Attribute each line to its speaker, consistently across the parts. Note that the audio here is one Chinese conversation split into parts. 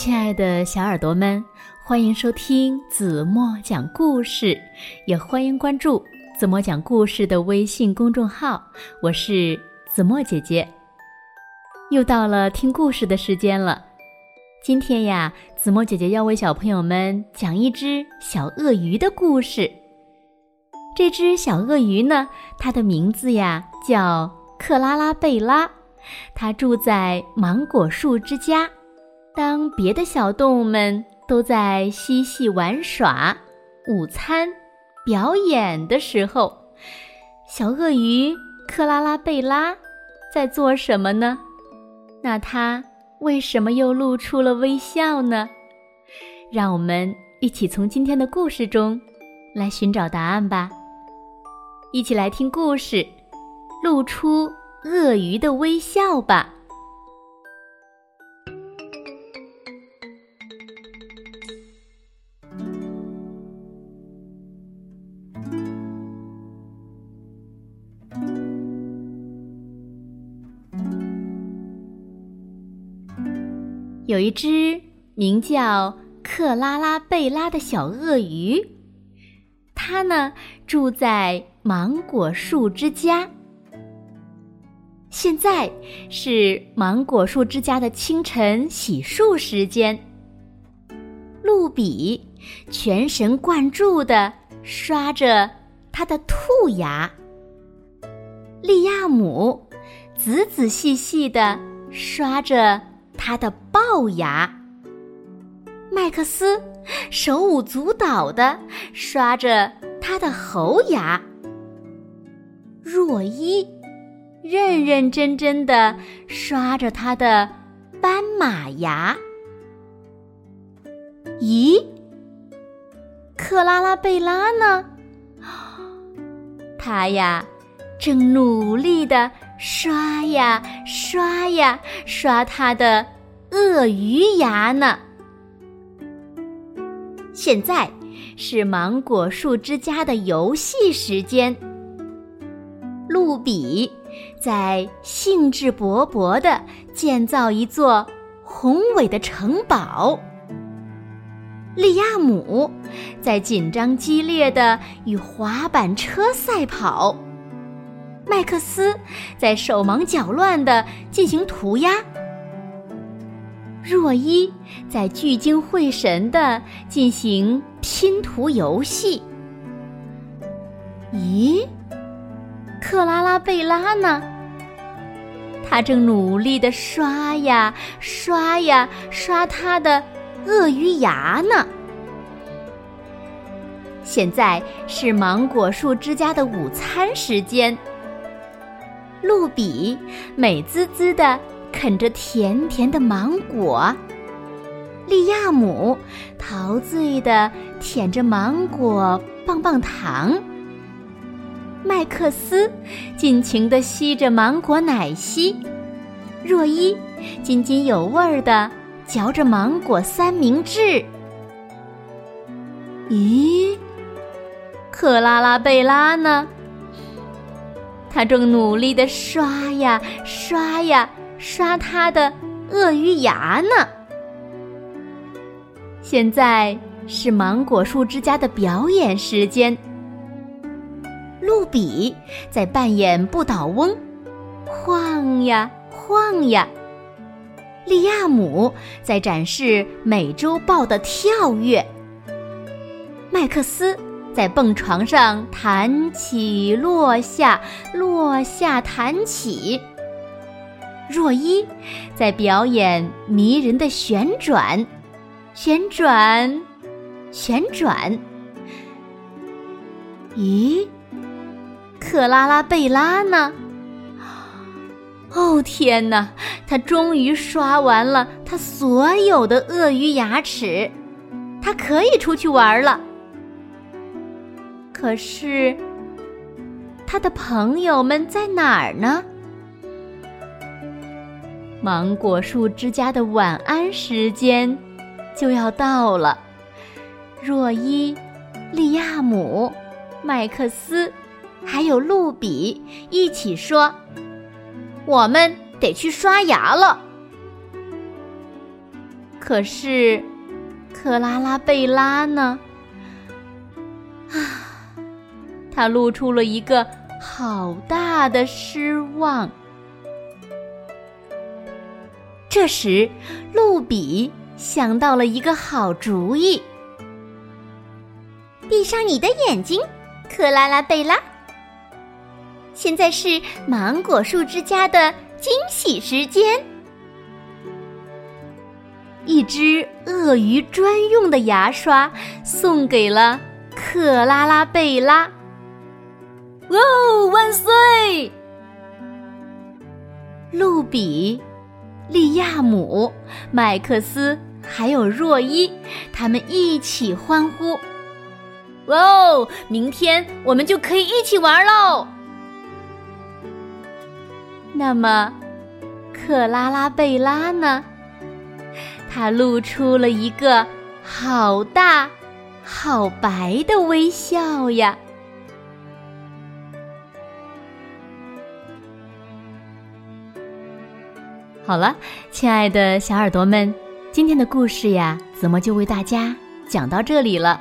Speaker 1: 亲爱的小耳朵们，欢迎收听子墨讲故事，也欢迎关注子墨讲故事的微信公众号。我是子墨姐姐，又到了听故事的时间了。今天呀，子墨姐姐要为小朋友们讲一只小鳄鱼的故事。这只小鳄鱼呢，它的名字呀叫克拉拉贝拉，它住在芒果树之家。当别的小动物们都在嬉戏玩耍、午餐、表演的时候，小鳄鱼克拉拉贝拉在做什么呢？那它为什么又露出了微笑呢？让我们一起从今天的故事中来寻找答案吧。一起来听故事，露出鳄鱼的微笑吧。有一只名叫克拉拉贝拉的小鳄鱼，它呢住在芒果树之家。现在是芒果树之家的清晨洗漱时间。露比全神贯注地刷着他的兔牙，利亚姆仔仔细细地刷着。他的龅牙，麦克斯手舞足蹈的刷着他的猴牙，若伊认认真真的刷着他的斑马牙。咦，克拉拉贝拉呢？他呀，正努力的。刷呀刷呀刷他的鳄鱼牙呢。现在是芒果树之家的游戏时间。露比在兴致勃勃的建造一座宏伟的城堡。利亚姆在紧张激烈的与滑板车赛跑。麦克斯在手忙脚乱地进行涂鸦，若依在聚精会神地进行拼图游戏。咦，克拉拉贝拉呢？他正努力地刷呀刷呀刷他的鳄鱼牙呢。现在是芒果树之家的午餐时间。露比美滋滋的啃着甜甜的芒果，利亚姆陶醉的舔着芒果棒棒糖，麦克斯尽情的吸着芒果奶昔，若伊津津有味的嚼着芒果三明治。咦，克拉拉贝拉呢？他正努力的刷呀刷呀刷他的鳄鱼牙呢。现在是芒果树之家的表演时间。露比在扮演不倒翁，晃呀晃呀。利亚姆在展示美洲豹的跳跃。麦克斯。在蹦床上弹起落下，落下弹起。若依在表演迷人的旋转，旋转，旋转。咦，克拉拉贝拉呢？哦天哪，他终于刷完了他所有的鳄鱼牙齿，他可以出去玩了。可是，他的朋友们在哪儿呢？芒果树之家的晚安时间就要到了。若伊、利亚姆、麦克斯，还有露比一起说：“我们得去刷牙了。”可是，克拉拉贝拉呢？啊，他露出了一个好大的失望。这时，露比想到了一个好主意：
Speaker 2: 闭上你的眼睛，克拉拉贝拉。现在是芒果树之家的惊喜时间。
Speaker 1: 一支鳄鱼专用的牙刷送给了克拉拉贝拉。哦，万岁！露比。利亚姆、麦克斯还有若伊，他们一起欢呼：“哦！明天我们就可以一起玩喽！”那么，克拉拉贝拉呢？她露出了一个好大、好白的微笑呀。好了，亲爱的小耳朵们，今天的故事呀，子墨就为大家讲到这里了。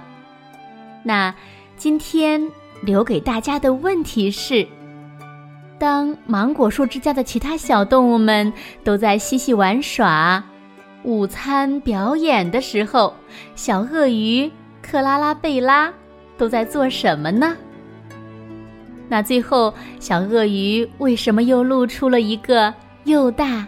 Speaker 1: 那今天留给大家的问题是：当芒果树之家的其他小动物们都在嬉戏玩耍、午餐表演的时候，小鳄鱼克拉拉贝拉都在做什么呢？那最后，小鳄鱼为什么又露出了一个又大？